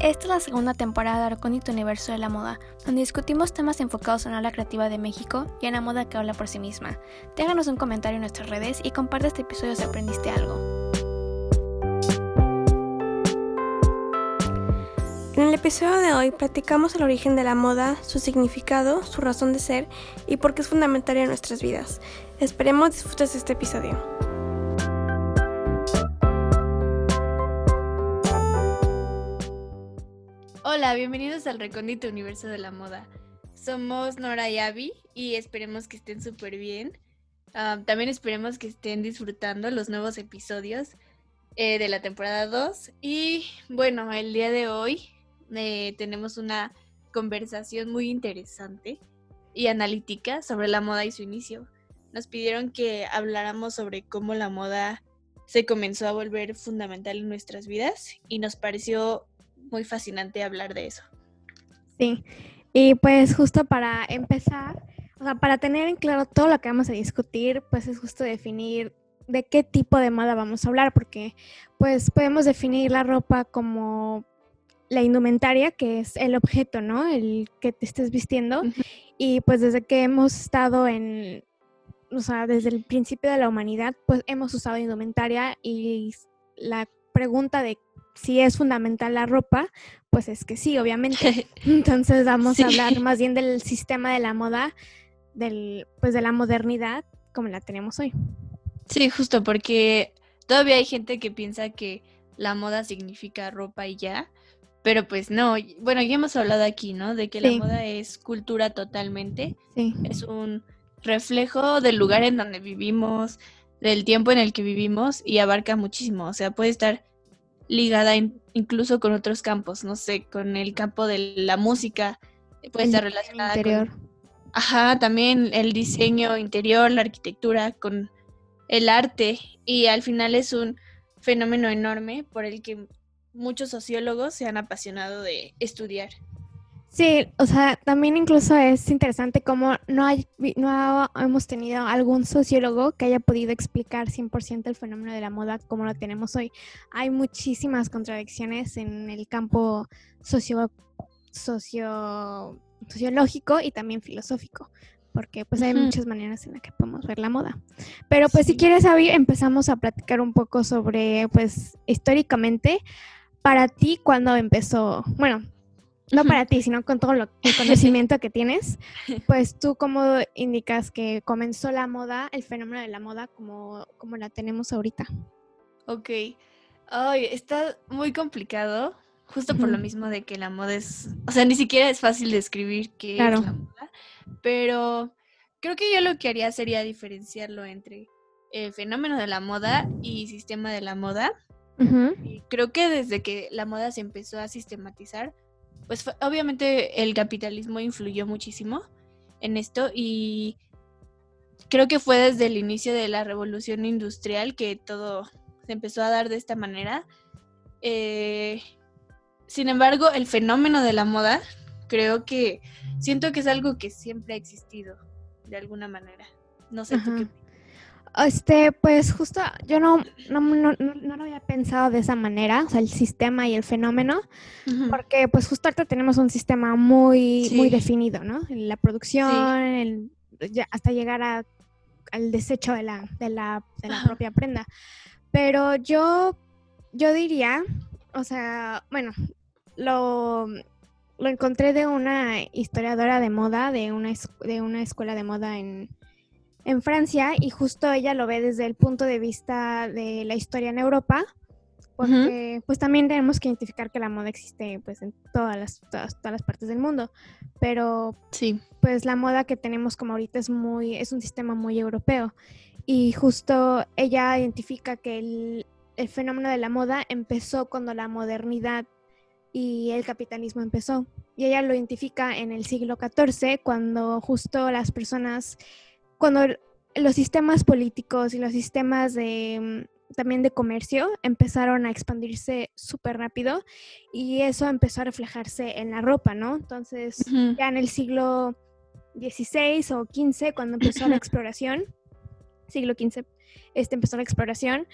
Esta es la segunda temporada de Arcónito Universo de la Moda, donde discutimos temas enfocados en la creativa de México y en la moda que habla por sí misma. Déjanos un comentario en nuestras redes y comparte este episodio si aprendiste algo. En el episodio de hoy platicamos el origen de la moda, su significado, su razón de ser y por qué es fundamental en nuestras vidas. Esperemos disfrutes este episodio. Hola, bienvenidos al recóndito universo de la moda. Somos Nora y Abby y esperemos que estén súper bien. Ah, también esperemos que estén disfrutando los nuevos episodios eh, de la temporada 2. Y bueno, el día de hoy eh, tenemos una conversación muy interesante y analítica sobre la moda y su inicio. Nos pidieron que habláramos sobre cómo la moda se comenzó a volver fundamental en nuestras vidas y nos pareció muy fascinante hablar de eso. Sí, y pues justo para empezar, o sea, para tener en claro todo lo que vamos a discutir, pues es justo definir de qué tipo de moda vamos a hablar, porque pues podemos definir la ropa como la indumentaria, que es el objeto, ¿no? El que te estés vistiendo. Y pues desde que hemos estado en, o sea, desde el principio de la humanidad, pues hemos usado indumentaria y la pregunta de si es fundamental la ropa, pues es que sí, obviamente. Entonces vamos a hablar más bien del sistema de la moda, del, pues de la modernidad como la tenemos hoy. Sí, justo porque todavía hay gente que piensa que la moda significa ropa y ya, pero pues no, bueno, ya hemos hablado aquí, ¿no? De que la moda es cultura totalmente. Sí. Es un reflejo del lugar en donde vivimos, del tiempo en el que vivimos y abarca muchísimo. O sea, puede estar ligada incluso con otros campos, no sé, con el campo de la música, puede estar relacionada interior. con... Ajá, también el diseño interior, la arquitectura, con el arte y al final es un fenómeno enorme por el que muchos sociólogos se han apasionado de estudiar. Sí, o sea, también incluso es interesante cómo no, hay, no hemos tenido algún sociólogo que haya podido explicar 100% el fenómeno de la moda como lo tenemos hoy. Hay muchísimas contradicciones en el campo socio, socio, sociológico y también filosófico, porque pues hay muchas maneras en las que podemos ver la moda. Pero pues si quieres, Avi, empezamos a platicar un poco sobre, pues, históricamente, para ti, ¿cuándo empezó? Bueno, no para ti, sino con todo lo, el conocimiento que tienes, pues tú cómo indicas que comenzó la moda, el fenómeno de la moda como, como la tenemos ahorita. Ok. Ay, está muy complicado, justo por lo mismo de que la moda es, o sea, ni siquiera es fácil describir qué es la moda, pero creo que yo lo que haría sería diferenciarlo entre el fenómeno de la moda y sistema de la moda. y creo que desde que la moda se empezó a sistematizar, pues obviamente el capitalismo influyó muchísimo en esto y creo que fue desde el inicio de la revolución industrial que todo se empezó a dar de esta manera. Eh, sin embargo, el fenómeno de la moda creo que siento que es algo que siempre ha existido de alguna manera. No sé tú qué este, pues justo yo no, no, no, no, lo había pensado de esa manera, o sea, el sistema y el fenómeno, porque pues justo ahorita tenemos un sistema muy, muy definido, ¿no? La producción, hasta llegar a, al desecho de la, de la, de la propia prenda. Pero yo, yo diría, o sea, bueno, lo, lo encontré de una historiadora de moda, de una, de una escuela de moda en, en Francia y justo ella lo ve desde el punto de vista de la historia en Europa, porque pues también tenemos que identificar que la moda existe pues en todas las, todas, las partes del mundo, pero sí. pues la moda que tenemos como ahorita es muy, es un sistema muy europeo y justo ella identifica que el, el fenómeno de la moda empezó cuando la modernidad y el capitalismo empezó. Y ella lo identifica en el siglo XIV, cuando justo las personas cuando los sistemas políticos y los sistemas de mm, también de comercio empezaron a expandirse súper rápido y eso empezó a reflejarse en la ropa, ¿no? Entonces, ya en el siglo XVI o XV, cuando empezó la exploración, siglo XV, este empezó la exploración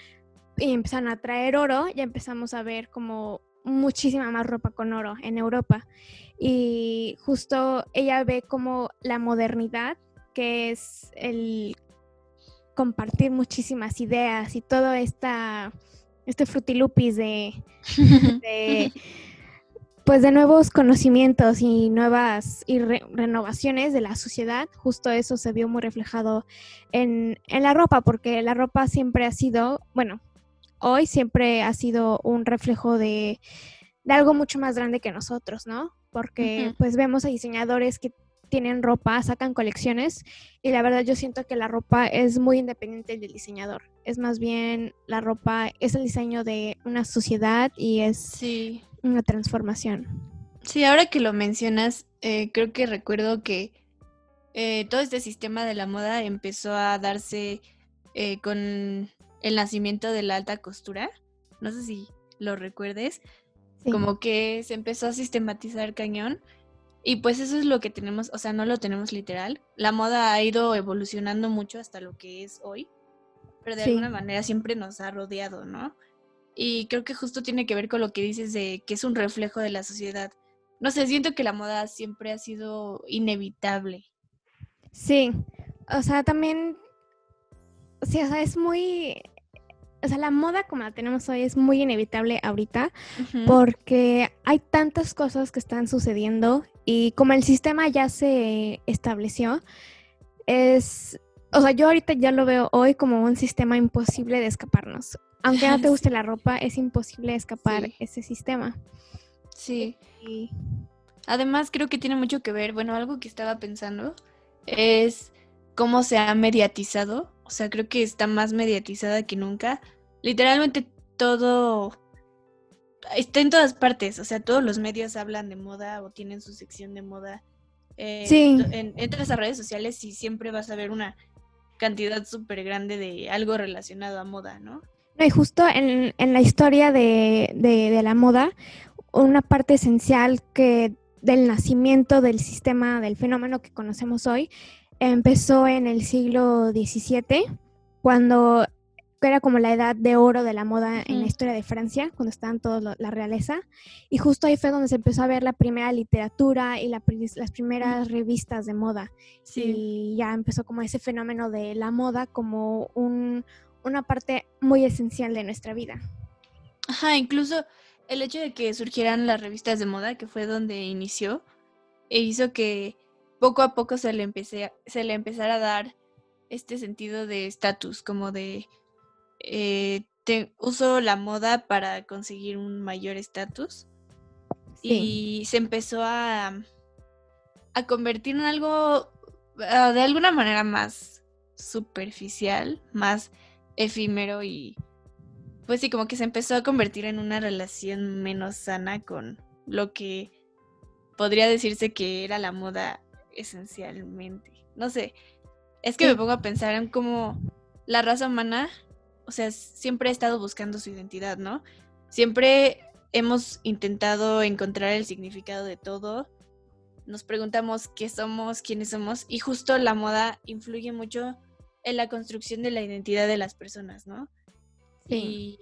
y empezaron a traer oro, ya empezamos a ver como muchísima más ropa con oro en Europa. Y justo ella ve como la modernidad, que es el compartir muchísimas ideas y todo esta, este frutilupis de, de pues de nuevos conocimientos y nuevas y renovaciones de la sociedad, justo eso se vio muy reflejado en, en, la ropa, porque la ropa siempre ha sido, bueno, hoy siempre ha sido un reflejo de, de algo mucho más grande que nosotros, ¿no? Porque pues vemos a diseñadores que tienen ropa, sacan colecciones y la verdad yo siento que la ropa es muy independiente del diseñador. Es más bien la ropa es el diseño de una sociedad y es sí una transformación. Sí, ahora que lo mencionas, eh, creo que recuerdo que eh, todo este sistema de la moda empezó a darse eh, con el nacimiento de la alta costura. No sé si lo recuerdes. Como que se empezó a sistematizar cañón. Y pues eso es lo que tenemos, o sea, no lo tenemos literal. La moda ha ido evolucionando mucho hasta lo que es hoy, pero de alguna manera siempre nos ha rodeado, ¿no? Y creo que justo tiene que ver con lo que dices de que es un reflejo de la sociedad. No sé, siento que la moda siempre ha sido inevitable. Sí, o sea, también, sí, o sea, es muy, o sea, la moda como la tenemos hoy es muy inevitable ahorita porque hay tantas cosas que están sucediendo y como el sistema ya se estableció, es, o sea, yo ahorita ya lo veo hoy como un sistema imposible de escaparnos aunque no te guste la ropa, es imposible escapar ese sistema. Sí. Además, creo que tiene mucho que ver, bueno, algo que estaba pensando es cómo se ha mediatizado. O sea, creo que está más mediatizada que nunca. Literalmente todo está en todas partes. O sea, todos los medios hablan de moda o tienen su sección de moda. Eh, sí. entras a redes sociales y siempre vas a ver una cantidad súper grande de algo relacionado a moda, ¿no? No, y justo en, la historia de, la moda, una parte esencial que del nacimiento del sistema, del fenómeno que conocemos hoy, empezó en el siglo XVII, cuando era como la edad de oro de la moda en la historia de Francia, cuando estaban todos la realeza. Y justo ahí fue donde se empezó a ver la primera literatura y las primeras revistas de moda. Sí. Y ya empezó como ese fenómeno de la moda como un, una parte muy esencial de nuestra vida. Ajá, incluso el hecho de que surgieran las revistas de moda, que fue donde inició, e hizo que poco a poco se le, empecé, se le empezara a dar este sentido de estatus, como de eh, uso la moda para conseguir un mayor estatus. Y se empezó a, a convertir en algo ah, de alguna manera más superficial, más efímero y pues sí, como que se empezó a convertir en una relación menos sana con lo que podría decirse que era la moda esencialmente. No sé, es que me pongo a pensar en cómo la raza humana, o sea, siempre ha estado buscando su identidad, ¿no? Siempre hemos intentado encontrar el significado de todo. Nos preguntamos qué somos, quiénes somos, y justo la moda influye mucho en la construcción de la identidad de las personas, ¿no? Sí.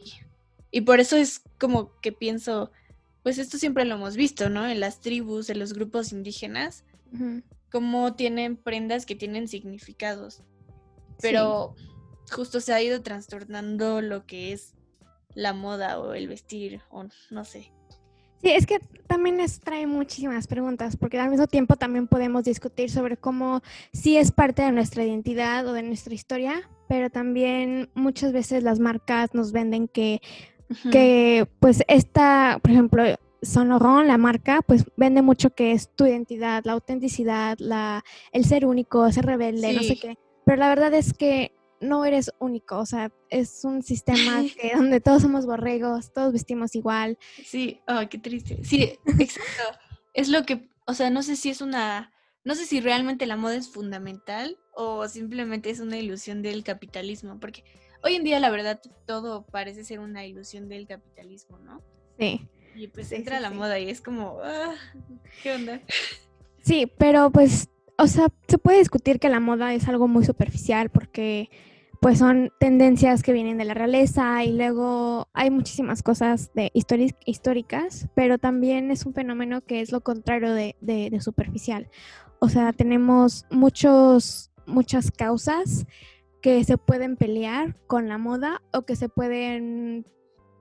Y, por eso es como que pienso, pues esto siempre lo hemos visto, ¿no? En las tribus, en los grupos indígenas, cómo tienen prendas que tienen significados. Pero justo se ha ido trastornando lo que es la moda o el vestir, o no sé. Sí, es que también les trae muchísimas preguntas, porque al mismo tiempo también podemos discutir sobre cómo sí es parte de nuestra identidad o de nuestra historia, pero también muchas veces las marcas nos venden que, que pues esta, por ejemplo, Laurent, la marca, pues vende mucho que es tu identidad, la autenticidad, la, el ser único, ser rebelde, no sé qué. Pero la verdad es que no eres único, o sea, es un sistema que, donde todos somos borregos, todos vestimos igual. Sí, ay, qué triste. Sí, exacto. es lo que, o sea, no sé si es una, no sé si realmente la moda es fundamental o simplemente es una ilusión del capitalismo, porque hoy en día la verdad todo parece ser una ilusión del capitalismo, ¿no? Sí. Y pues entra la moda y es como, ah, ¿qué onda? Sí, pero pues, o sea, se puede discutir que la moda es algo muy superficial porque pues son tendencias que vienen de la realeza y luego hay muchísimas cosas de históricas, pero también es un fenómeno que es lo contrario de, de, superficial. O sea, tenemos muchos, muchas causas que se pueden pelear con la moda o que se pueden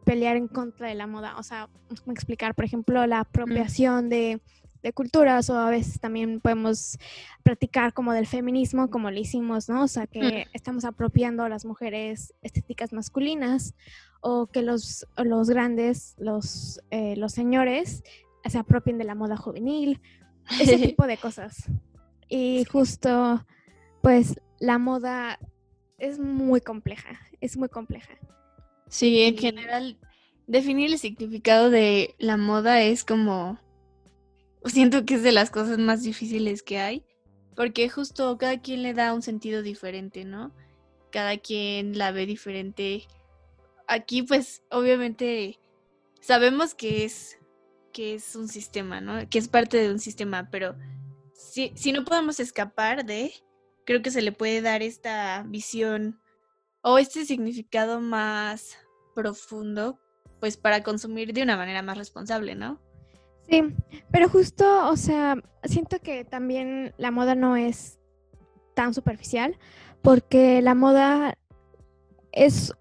pelear en contra de la moda. O sea, explicar, por ejemplo, la apropiación de de culturas o a veces también podemos practicar como del feminismo como lo hicimos, ¿no? O sea, que estamos apropiando a las mujeres estéticas masculinas o que los, los grandes, los, eh, los señores se apropien de la moda juvenil, ese tipo de cosas. Y justo, pues la moda es muy compleja, es muy compleja. Sí, en general, definir el significado de la moda es como siento que es de las cosas más difíciles que hay, porque justo cada quien le da un sentido diferente, ¿no? Cada quien la ve diferente. Aquí pues obviamente sabemos que es que es un sistema, ¿no? Que es parte de un sistema, pero si, si no podemos escapar de, creo que se le puede dar esta visión o este significado más profundo, pues para consumir de una manera más responsable, ¿no? Sí, pero justo, o sea, siento que también la moda no es tan superficial, porque la moda es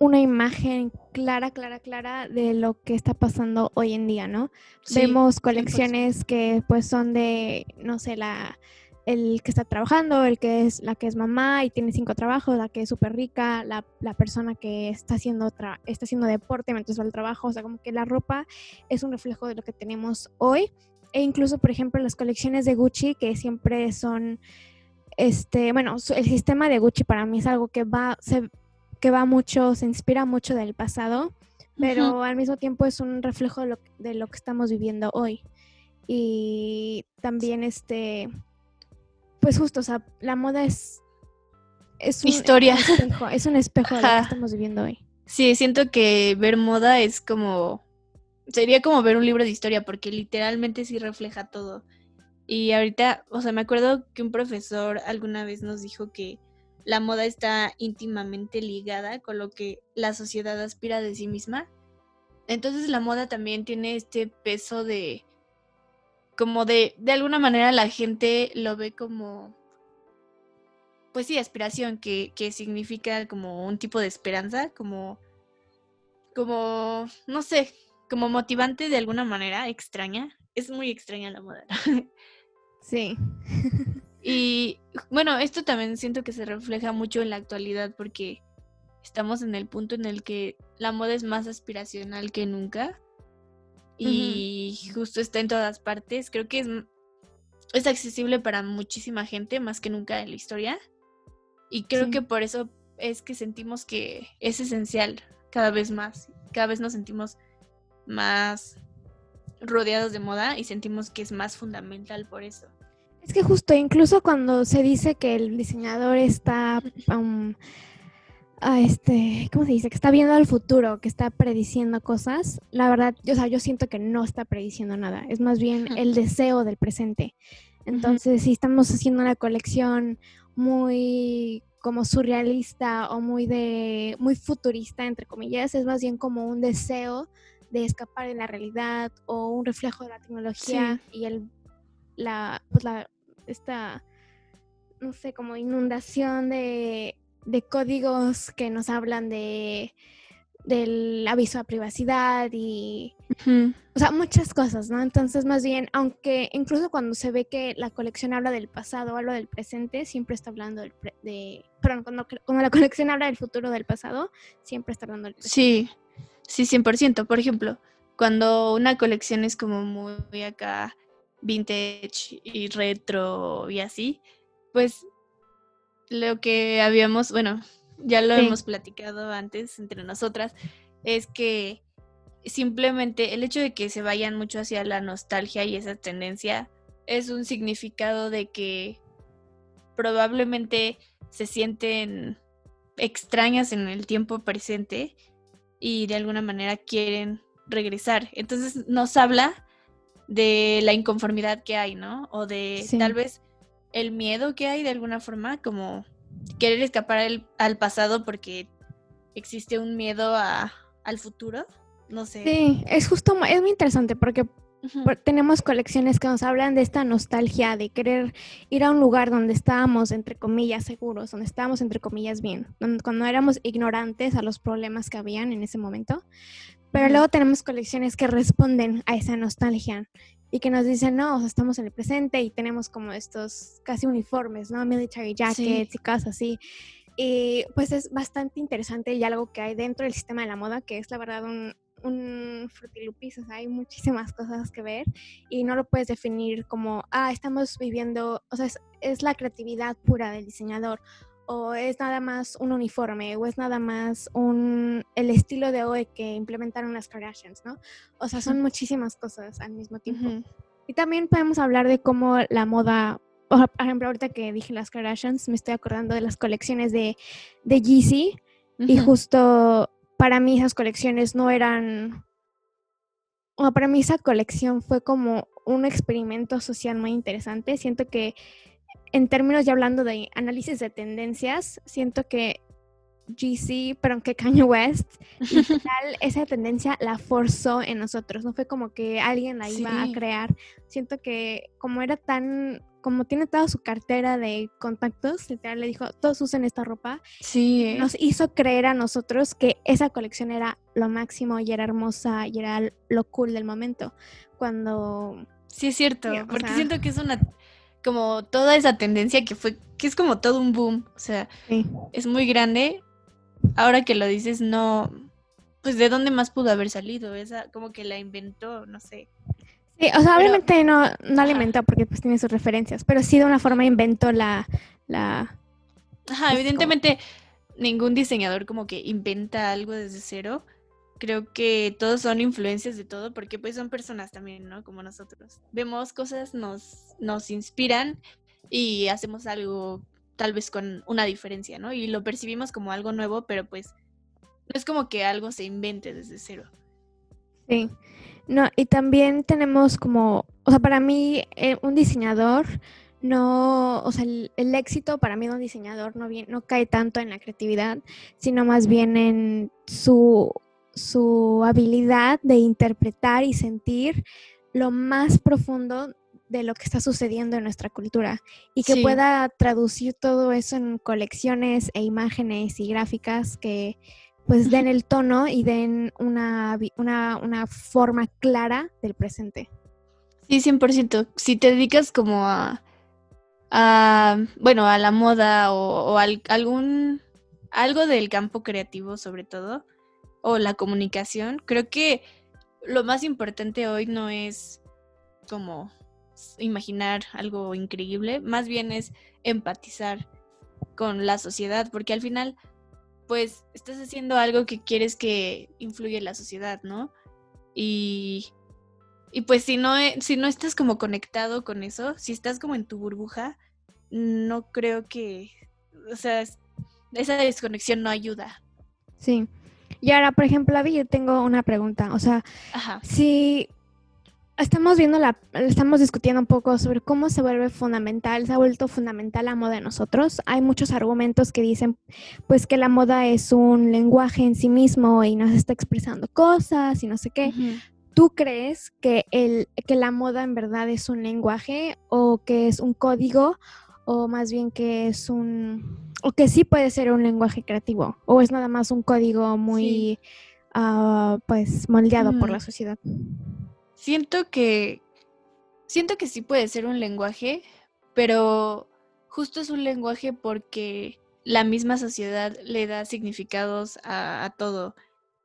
una imagen clara, clara, clara de lo que está pasando hoy en día, ¿no? Vemos colecciones que pues son de, no sé, la el que está trabajando, el que es la que es mamá y tiene cinco trabajos, la que es súper rica, la, persona que está haciendo, está haciendo deporte mientras va al trabajo, o sea, como que la ropa es un reflejo de lo que tenemos hoy. E incluso, por ejemplo, las colecciones de Gucci, que siempre son, este, bueno, el sistema de Gucci para mí es algo que va, se, que va mucho, se inspira mucho del pasado, pero al mismo tiempo es un reflejo de lo, de lo que estamos viviendo hoy. Y también, este, pues justo, o sea, la moda es, es un, historia. espejo, es un espejo de lo que estamos viviendo hoy. Sí, siento que ver moda es como, sería como ver un libro de historia porque literalmente sí refleja todo. Y ahorita, o sea, me acuerdo que un profesor alguna vez nos dijo que la moda está íntimamente ligada con lo que la sociedad aspira de sí misma. Entonces la moda también tiene este peso de como de, de alguna manera la gente lo ve como, pues sí, aspiración, que, que significa como un tipo de esperanza, como, como, no sé, como motivante de alguna manera extraña. Es muy extraña la moda. Sí. y bueno, esto también siento que se refleja mucho en la actualidad porque estamos en el punto en el que la moda es más aspiracional que nunca y justo está en todas partes. Creo que es, es accesible para muchísima gente, más que nunca en la historia. Y creo que por eso es que sentimos que es esencial cada vez más. Cada vez nos sentimos más rodeados de moda y sentimos que es más fundamental por eso. Es que justo, incluso cuando se dice que el diseñador está a este, ¿cómo se dice? Que está viendo al futuro, que está prediciendo cosas. La verdad, yo, o sea, yo siento que no está prediciendo nada. Es más bien el deseo del presente. Entonces, si estamos haciendo una colección muy como surrealista o muy de muy futurista entre comillas, es más bien como un deseo de escapar de la realidad o un reflejo de la tecnología y el la pues la esta no sé, como inundación de de códigos que nos hablan de del aviso a privacidad y o sea muchas cosas no entonces más bien aunque incluso cuando se ve que la colección habla del pasado o habla del presente siempre está hablando del de perdón cuando, cuando, la colección habla del futuro del pasado siempre está hablando del presente. Sí sí 100% por ejemplo cuando una colección es como muy acá vintage y retro y así pues lo que habíamos, bueno, ya lo hemos platicado antes entre nosotras, es que simplemente el hecho de que se vayan mucho hacia la nostalgia y esa tendencia es un significado de que probablemente se sienten extrañas en el tiempo presente y de alguna manera quieren regresar. Entonces nos habla de la inconformidad que hay, ¿no? O de tal vez el miedo que hay de alguna forma, como querer escapar al pasado porque existe un miedo a, al futuro. No sé. Sí, es justo, es muy interesante porque tenemos colecciones que nos hablan de esta nostalgia, de querer ir a un lugar donde estábamos, entre comillas, seguros, donde estábamos, entre comillas, bien, cuando éramos ignorantes a los problemas que habían en ese momento. Pero luego tenemos colecciones que responden a esa nostalgia y que nos dicen, no, estamos en el presente y tenemos como estos casi uniformes, ¿no? Military jackets y cosas así. Y pues es bastante interesante y algo que hay dentro del sistema de la moda, que es la verdad un, un frutilupis, o sea, hay muchísimas cosas que ver y no lo puedes definir como, ah, estamos viviendo, o sea, es, la creatividad pura del diseñador o es nada más un uniforme, o es nada más un, el estilo de hoy que implementaron las Kardashians, ¿no? O sea, son muchísimas cosas al mismo tiempo. Y también podemos hablar de cómo la moda, por ejemplo, ahorita que dije las Kardashians, me estoy acordando de las colecciones de, de Yeezy, y justo para mí esas colecciones no eran, o para mí esa colección fue como un experimento social muy interesante. Siento que en términos ya hablando de análisis de tendencias, siento que GC, pero que Kanye West, esa tendencia la forzó en nosotros, no fue como que alguien la iba a crear. Siento que como era tan como tiene toda su cartera de contactos, literal le dijo, todos usen esta ropa. Sí. Nos hizo creer a nosotros que esa colección era lo máximo y era hermosa y era lo cool del momento. Cuando... Sí, es cierto, porque siento que es una, como toda esa tendencia que fue, que es como todo un boom, o sea, es muy grande. Ahora que lo dices, no, pues de dónde más pudo haber salido, esa como que la inventó, no sé. Sí, o sea, obviamente no, no la inventó porque pues tiene sus referencias, pero sí de una forma inventó la... la Ajá, evidentemente ningún diseñador como que inventa algo desde cero. Creo que todos son influencias de todo porque pues son personas también, ¿no? Como nosotros. Vemos cosas, nos, nos inspiran y hacemos algo tal vez con una diferencia, ¿no? Y lo percibimos como algo nuevo, pero pues no es como que algo se invente desde cero. Sí. No, y también tenemos como, o sea, para mí eh, un diseñador no, o sea, el, éxito para mí de un diseñador no, bien, no cae tanto en la creatividad, sino más bien en su, su habilidad de interpretar y sentir lo más profundo de lo que está sucediendo en nuestra cultura y que pueda traducir todo eso en colecciones e imágenes y gráficas que pues den el tono y den una, una, forma clara del presente. Sí, 100%. Si te dedicas como a, a bueno, a la moda o, algún, algo del campo creativo sobre todo, o la comunicación, creo que lo más importante hoy no es como imaginar algo increíble, más bien es empatizar con la sociedad, porque al final pues estás haciendo algo que quieres que influya en la sociedad, ¿no? Y, y pues si no, e, si no estás como conectado con eso, si estás como en tu burbuja, no creo que, o sea, esa desconexión no ayuda. Sí. Y ahora, por ejemplo, Avi, yo tengo una pregunta. O sea, si estamos viendo la, estamos discutiendo un poco sobre cómo se vuelve fundamental, se ha vuelto fundamental la moda de nosotros. Hay muchos argumentos que dicen, pues, que la moda es un lenguaje en sí mismo y nos está expresando cosas y no sé qué. ¿Tú crees que, el, que la moda en verdad es un lenguaje o que es un código o más bien que es un, o que sí puede ser un lenguaje creativo o es nada más un código muy, ah, pues, moldeado por la sociedad? Siento que. Siento que sí puede ser un lenguaje, pero justo es un lenguaje porque la misma sociedad le da significados a, todo.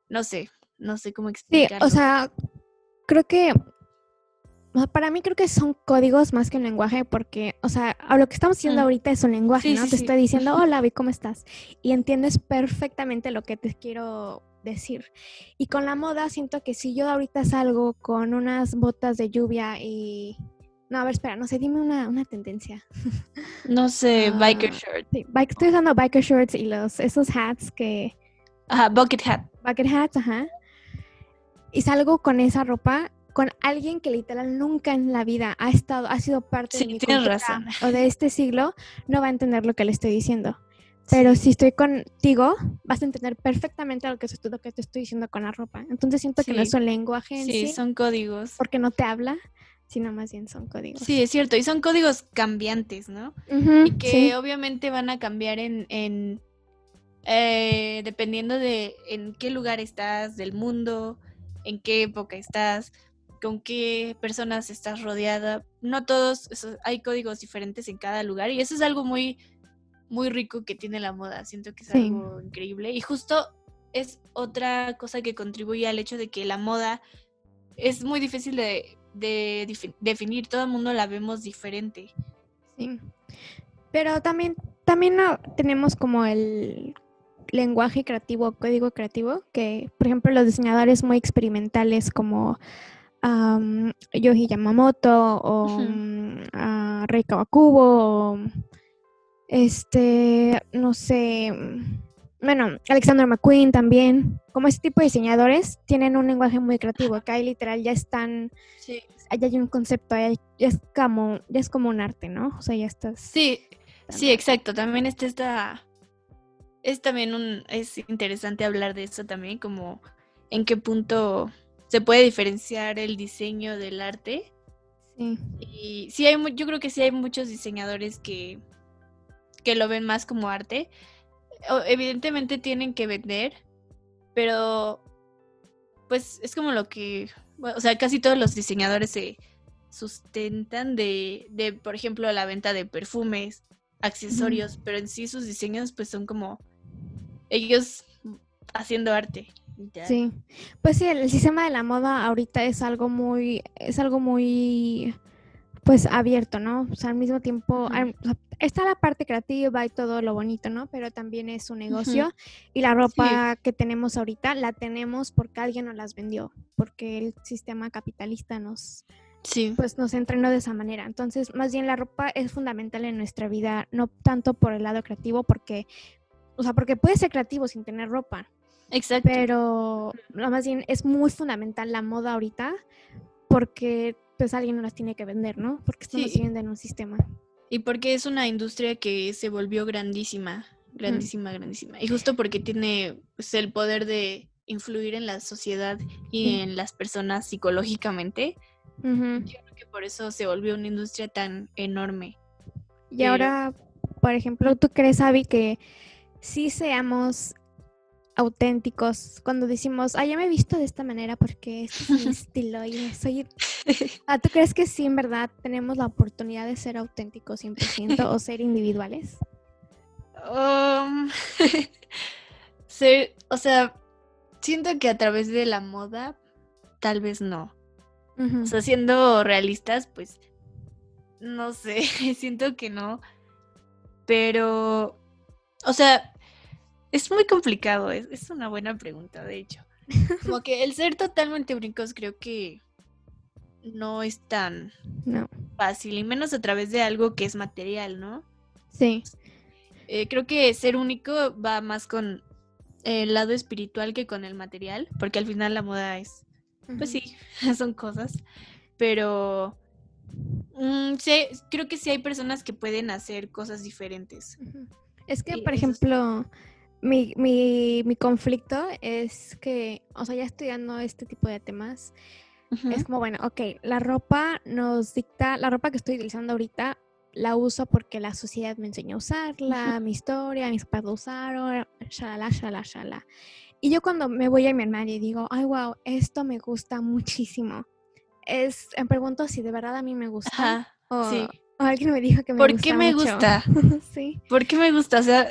No sé, no sé cómo explicarlo. Sí, o sea, creo que para mí creo que son códigos más que un lenguaje porque, o sea, lo que estamos haciendo mm. ahorita es un lenguaje, ¿no? te estoy diciendo, hola, Vi, ¿cómo estás? Y entiendes perfectamente lo que te quiero decir. Y con la moda siento que si yo ahorita salgo con unas botas de lluvia y... No, a ver, espera, no sé, dime una, una tendencia. No sé, ah, biker shorts. estoy usando biker shorts y los, esos hats que... Ajá, bucket hat. Bucket hats, ajá. Y salgo con esa ropa con alguien que literal nunca en la vida ha estado, ha sido parte de mi razón. o de este siglo, no va a entender lo que le estoy diciendo. Pero si estoy contigo, vas a entender perfectamente lo que, lo que te estoy diciendo con la ropa. Entonces siento que no es un lenguaje en sí. Sí, son códigos. Porque no te habla, sino más bien son códigos. Sí, es cierto. Y son códigos cambiantes, ¿no? y que obviamente van a cambiar en, en eh, dependiendo de en qué lugar estás del mundo, en qué época estás, con qué personas estás rodeada. No todos, hay códigos diferentes en cada lugar y eso es algo muy muy rico que tiene la moda. Siento que es algo increíble. Y justo es otra cosa que contribuye al hecho de que la moda es muy difícil de, definir. Todo el mundo la vemos diferente. Sí. Pero también, también tenemos como el lenguaje creativo, código creativo, que por ejemplo los diseñadores muy experimentales como um, Yoji Yamamoto o Rei Kawakubo o este, no sé, bueno, Alexander McQueen también, como ese tipo de diseñadores tienen un lenguaje muy creativo, que ahí literal ya están, sí. allá hay un concepto, ya es como, ya es como un arte, ¿no? O sea, ya estás. Sí, sí, exacto, también está esta, es también un, es interesante hablar de eso también, como en qué punto se puede diferenciar el diseño del arte. Sí. Y sí hay, yo creo que sí hay muchos diseñadores que que lo ven más como arte. Evidentemente tienen que vender, pero pues es como lo que, o sea, casi todos los diseñadores se sustentan de, de por ejemplo, la venta de perfumes, accesorios, pero en sí sus diseños pues son como ellos haciendo arte. Sí, pues sí, el sistema de la moda ahorita es algo muy, es algo muy pues abierto, ¿no? O sea, al mismo tiempo está la parte creativa y todo lo bonito, ¿no? Pero también es un negocio y la ropa que tenemos ahorita la tenemos porque alguien nos las vendió, porque el sistema capitalista nos sí. pues nos entrenó de esa manera. Entonces, más bien la ropa es fundamental en nuestra vida, no tanto por el lado creativo porque o sea, porque puede ser creativo sin tener ropa. Exacto. Pero más bien es muy fundamental la moda ahorita porque pues alguien no las tiene que vender, ¿no? Porque estamos viviendo en un sistema. Y porque es una industria que se volvió grandísima, grandísima, grandísima. Y justo porque tiene pues, el poder de influir en la sociedad y en las personas psicológicamente. Yo creo que por eso se volvió una industria tan enorme. Y ahora, por ejemplo, ¿tú crees, Abby, que sí seamos auténticos cuando decimos, ah, ya me he visto de esta manera porque este es mi estilo y soy... Ah, ¿Tú crees que sí, en verdad, tenemos la oportunidad de ser auténticos 100% o ser individuales? Um, o sea, siento que a través de la moda, tal vez no. O sea, siendo realistas, pues, no sé, siento que no. Pero, o sea, es muy complicado, es, una buena pregunta, de hecho. Como que el ser totalmente únicos creo que no es tan fácil, y menos a través de algo que es material, ¿no? Sí. Eh, creo que ser único va más con el lado espiritual que con el material, porque al final la moda es, pues sí, son cosas, pero mm, creo que sí hay personas que pueden hacer cosas diferentes. Es que, por ejemplo, mi, mi, mi, conflicto es que, o sea, ya estudiando este tipo de temas, es como, bueno, ok, la ropa nos dicta, la ropa que estoy utilizando ahorita la uso porque la sociedad me enseñó a usarla, mi historia, mis padres usaron, shalala, shalala, shalala. Y yo cuando me voy a mi armario y digo, ay, wow, esto me gusta muchísimo, es, me pregunto si de verdad a mí me gusta. o, sí. o, alguien me dijo que me ¿Por gusta qué me gusta? sí. ¿Por qué me gusta? O sea,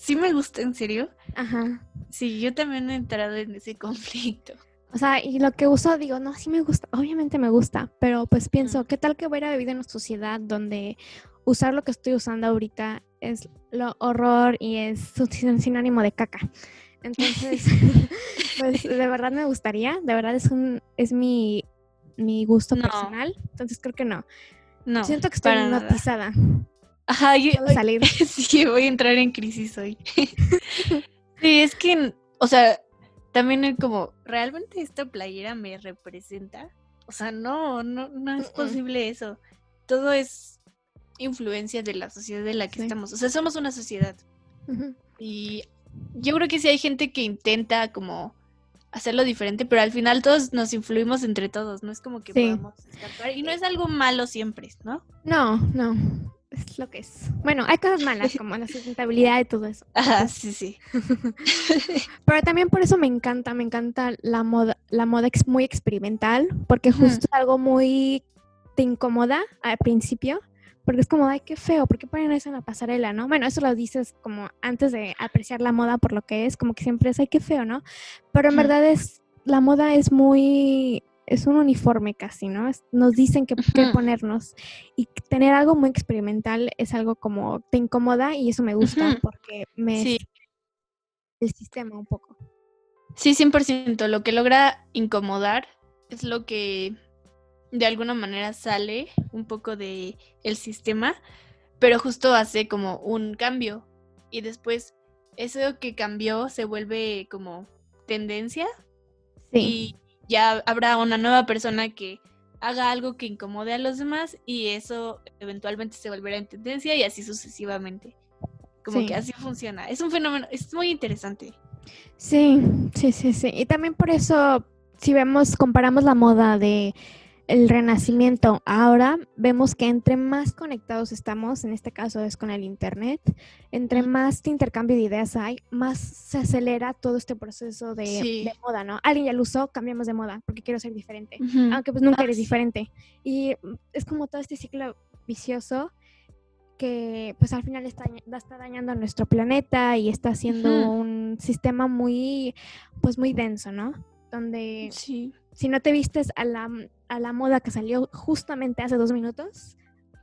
sí me gusta, en serio. Ajá. Sí, yo también he entrado en ese conflicto. O sea, y lo que uso, digo, no, sí me gusta, obviamente me gusta, pero pues pienso, ¿qué tal que voy a vivir en una sociedad donde usar lo que estoy usando ahorita es lo horror y es un sinónimo de caca? Entonces, pues de verdad me gustaría, de verdad es un, es mi, mi gusto personal, entonces creo que no. No. Siento que estoy hipnotizada. Ajá, yo, salir. sí, voy a entrar en crisis hoy. sí, es que, o sea, también es como, ¿realmente esta playera me representa? O sea, no, no, no es posible eso. Todo es influencia de la sociedad en la que estamos. O sea, somos una sociedad. Y yo creo que sí hay gente que intenta como hacerlo diferente, pero al final todos nos influimos entre todos, no es como que podamos escapar. Y no es algo malo siempre, ¿no? No, no. Es lo que es. Bueno, hay cosas malas como la sustentabilidad y todo eso. Ajá, sí, sí. pero también por eso me encanta, me encanta la moda, la moda es muy experimental, porque justo algo muy te incomoda al principio, porque es como, ay, qué feo, ¿por qué ponen eso en la pasarela, no? Bueno, eso lo dices como antes de apreciar la moda por lo que es, como que siempre es, ay, qué feo, ¿no? Pero en verdad es, la moda es muy, es un uniforme casi, ¿no? nos dicen qué, ponernos y tener algo muy experimental es algo como te incomoda y eso me gusta porque me... Sí. El sistema un poco. Sí, 100%. Lo que logra incomodar es lo que de alguna manera sale un poco de el sistema, pero justo hace como un cambio y después eso que cambió se vuelve como tendencia y ya habrá una nueva persona que haga algo que incomode a los demás y eso eventualmente se volverá en tendencia y así sucesivamente. Como que así funciona. Es un fenómeno, es muy interesante. Sí, sí, sí, sí. Y también por eso, si vemos, comparamos la moda de el renacimiento. Ahora vemos que entre más conectados estamos, en este caso es con el Internet, entre más intercambio de ideas hay, más se acelera todo este proceso de, moda, ¿no? Alguien ya lo usó, cambiamos de moda porque quiero ser diferente, aunque pues nunca eres diferente. Y es como todo este ciclo vicioso que pues al final está, está dañando a nuestro planeta y está haciendo un sistema muy, pues muy denso, ¿no? Donde sí si no te vistes a la, a la moda que salió justamente hace dos minutos,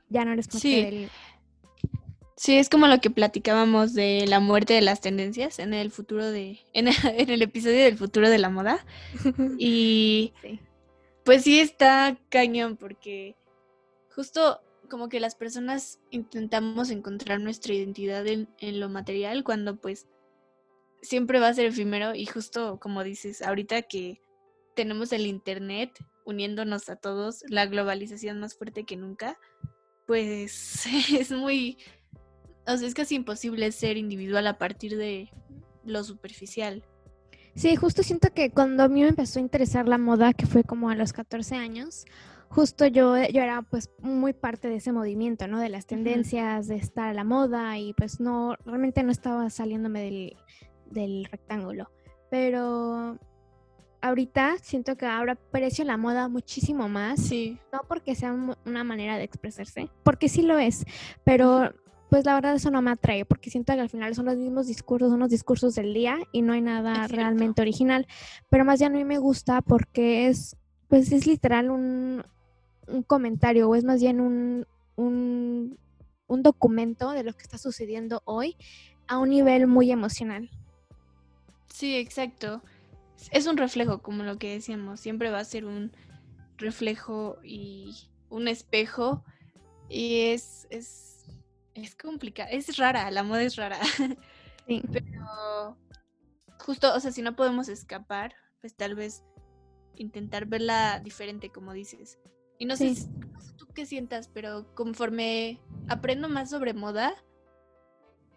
ya no eres parte sí. del... Sí, es como lo que platicábamos de la muerte de las tendencias en el futuro de, en, el episodio del futuro de la moda. Y pues sí está cañón porque justo como que las personas intentamos encontrar nuestra identidad en, en, lo material cuando pues siempre va a ser efímero y justo como dices, ahorita que tenemos el Internet uniéndonos a todos, la globalización más fuerte que nunca, pues es muy, o sea, es casi imposible ser individual a partir de lo superficial. Sí, justo siento que cuando a mí me empezó a interesar la moda, que fue como a los 14 años, justo yo, yo era pues muy parte de ese movimiento, ¿no? De las tendencias, de estar a la moda y pues no, realmente no estaba saliéndome del, del rectángulo. Pero ahorita siento que ahora aprecio la moda muchísimo más. Sí. No porque sea una manera de expresarse, porque sí lo es, pero pues la verdad eso no me atrae, porque siento que al final son los mismos discursos, son los discursos del día y no hay nada realmente original. Pero más bien a mí me gusta porque es, pues es literal un, un comentario o es más bien un, un, un documento de lo que está sucediendo hoy a un nivel muy emocional. Sí, exacto es un reflejo, como lo que decíamos, siempre va a ser un reflejo y un espejo y es, es, es complicado, es rara, la moda es rara. Sí. Pero justo, o sea, si no podemos escapar, pues tal vez intentar verla diferente, como dices. Y no, sé, no sé tú qué sientas, pero conforme aprendo más sobre moda,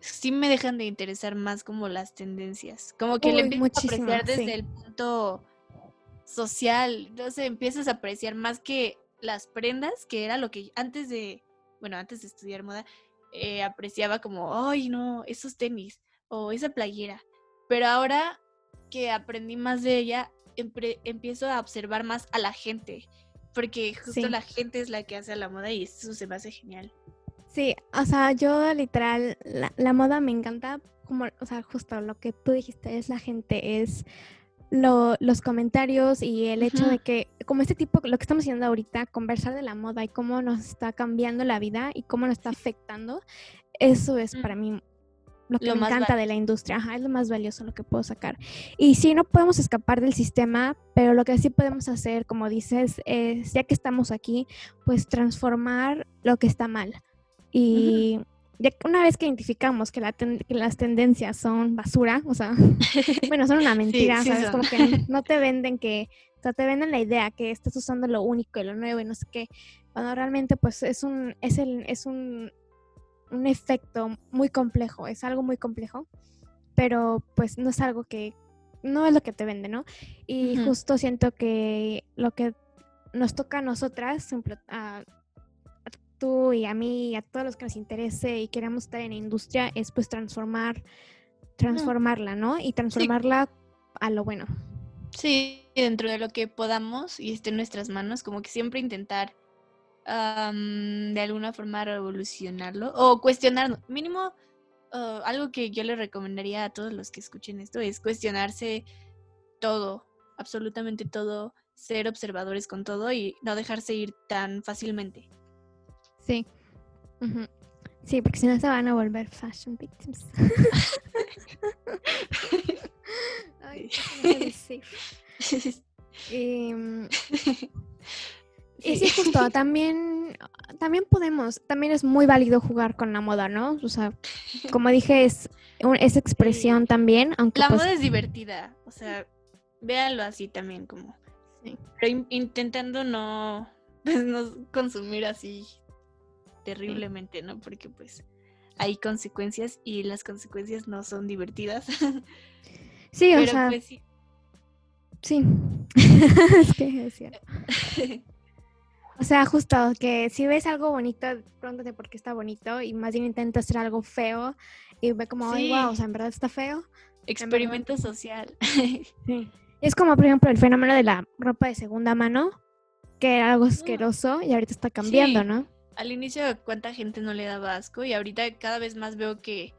sí me dejan de interesar más como las tendencias. Como que le empiezo a apreciar desde el punto social. Entonces empiezas a apreciar más que las prendas, que era lo que antes de, bueno, antes de estudiar moda, eh, apreciaba como, ay, no, esos tenis o esa playera. Pero ahora que aprendí más de ella, empiezo a observar más a la gente. Porque justo la gente es la que hace la moda y eso se me hace genial. Sí, o sea, yo literal, la, moda me encanta, como, o sea, justo lo que tú dijiste es la gente, es los comentarios y el hecho de que, como este tipo, lo que estamos haciendo ahorita, conversar de la moda y cómo nos está cambiando la vida y cómo nos está afectando, eso es para mí lo que me encanta de la industria, Ajá, es lo más valioso lo que puedo sacar. Y sí, no podemos escapar del sistema, pero lo que sí podemos hacer, como dices, es, ya que estamos aquí, pues transformar lo que está mal. Y ya una vez que identificamos que, las tendencias son basura, o sea, bueno, son una mentira, ¿sabes? Como que no te venden que, o sea, te venden la idea que estás usando lo único y lo nuevo y no sé qué, cuando realmente pues es un, es el, es un, un efecto muy complejo, es algo muy complejo, pero pues no es algo que, no es lo que te vende, ¿no? Y justo siento que lo que nos toca a nosotras, a, tú y a mí y a todos los que nos interese y queremos estar en la industria, es pues transformar, transformarla, ¿no? Y transformarla a lo bueno. Sí, dentro de lo que podamos y esté en nuestras manos, como que siempre intentar de alguna forma revolucionarlo o cuestionarlo. Mínimo, uh, algo que yo le recomendaría a todos los que escuchen esto es cuestionarse todo, absolutamente todo, ser observadores con todo y no dejarse ir tan fácilmente. Sí. Sí, porque si no se van a volver fashion victims. Ay, y, y sí, justo, también, también podemos, también es muy válido jugar con la moda, ¿no? O sea, como dije, es, es expresión también, aunque... La pues moda es divertida, o sea, véanlo así también como... Pero intentando no, pues, no consumir así terriblemente, ¿no? Porque pues hay consecuencias y las consecuencias no son divertidas. Sí, o sea... Pues, sí. Sí, es que es cierto. O sea, justo que si ves algo bonito, pregúntate por qué está bonito y más bien intenta hacer algo feo y ve como, ay, wow, o sea, en verdad está feo. Experimento social. sí. Es como, por ejemplo, el fenómeno de la ropa de segunda mano, que era algo asqueroso y ahorita está cambiando, ¿no? Al inicio, cuánta gente no le daba asco y ahorita cada vez más veo que,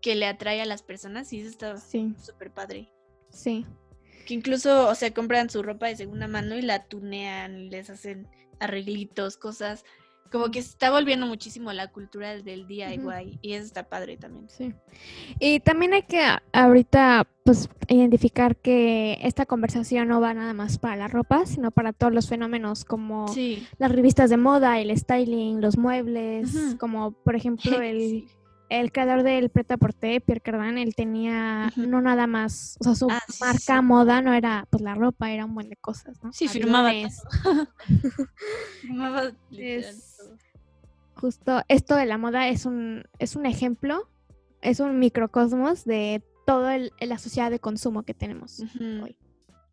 que le atrae a las personas y eso está súper padre. Sí. Que incluso, o sea, compran su ropa de segunda mano y la tunean, les hacen arreglitos, cosas. Como que se está volviendo muchísimo la cultura del DIY y eso está padre también. Sí. Y también hay que ahorita pues identificar que esta conversación no va nada más para la ropa, sino para todos los fenómenos como las revistas de moda, el styling, los muebles, como por ejemplo el el creador del Preta Porté, Pierre Cardin, él tenía no nada más, o sea, su ah, marca moda no era pues la ropa, era un buen de cosas, ¿no? Sí, firmaba. firmaba justo esto de la moda es un es un ejemplo, es un microcosmos de toda la sociedad de consumo que tenemos hoy.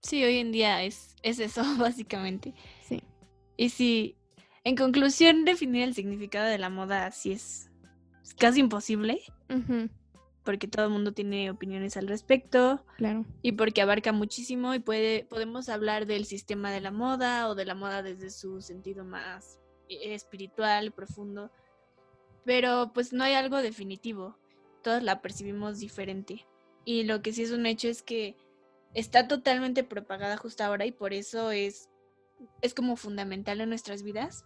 Sí, hoy en día es, es eso, básicamente. Sí. Y si, en conclusión, definir el significado de la moda así es casi imposible. Porque todo el mundo tiene opiniones al respecto. Claro. Y porque abarca muchísimo y puede, podemos hablar del sistema de la moda o de la moda desde su sentido más eh, espiritual, profundo. Pero pues no hay algo definitivo. Todos la percibimos diferente. Y lo que sí es un hecho es que está totalmente propagada justo ahora y por eso es, es como fundamental en nuestras vidas.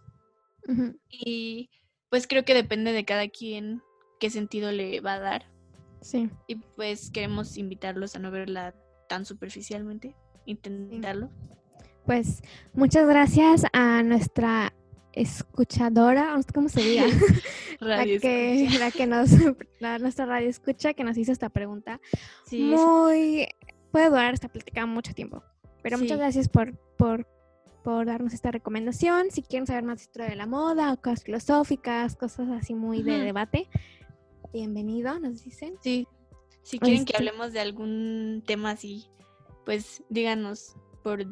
Y pues creo que depende de cada quien qué sentido le va a dar. Sí. Y pues queremos invitarlos a no verla tan superficialmente, intentarlo. Pues muchas gracias a nuestra escuchadora, ¿cómo se diga? la, que, la que nos, nuestra radio escucha, que nos hizo esta pregunta. Sí, Muy, puede durar esta plática mucho tiempo, pero muchas gracias por, por por darnos esta recomendación. Si quieren saber más de historia de la moda o cosas filosóficas, cosas así muy de debate, bienvenido, nos dicen. Sí, si quieren que este hablemos de algún tema así, pues díganos por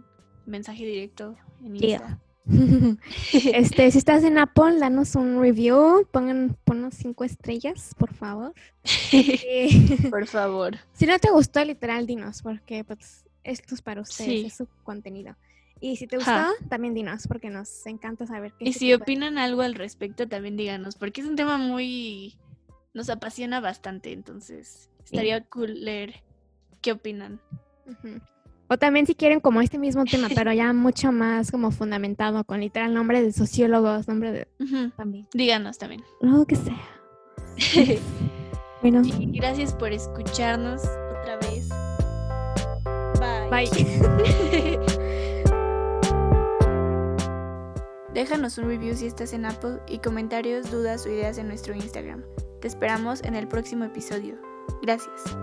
mensaje directo en Insta. este, si estás en Apple, danos un review, pongan, ponnos cinco estrellas, por favor. por favor. Si no te gustó, literal, dinos, porque pues esto es para ustedes, es su contenido. Y si te gustó, también dinos, porque nos encanta saber qué. Y si opinan algo al respecto, también díganos, porque es un tema muy... nos apasiona bastante, entonces estaría cool leer qué opinan. O también si quieren como este mismo tema, pero ya mucho más como fundamentado, con literal nombre de sociólogos, nombre de... También. Díganos también. Lo que sea. bueno. Y gracias por escucharnos otra vez. Bye. Bye. Déjanos un review si estás en Apple y comentarios, dudas o ideas en nuestro Instagram. Te esperamos en el próximo episodio. Gracias.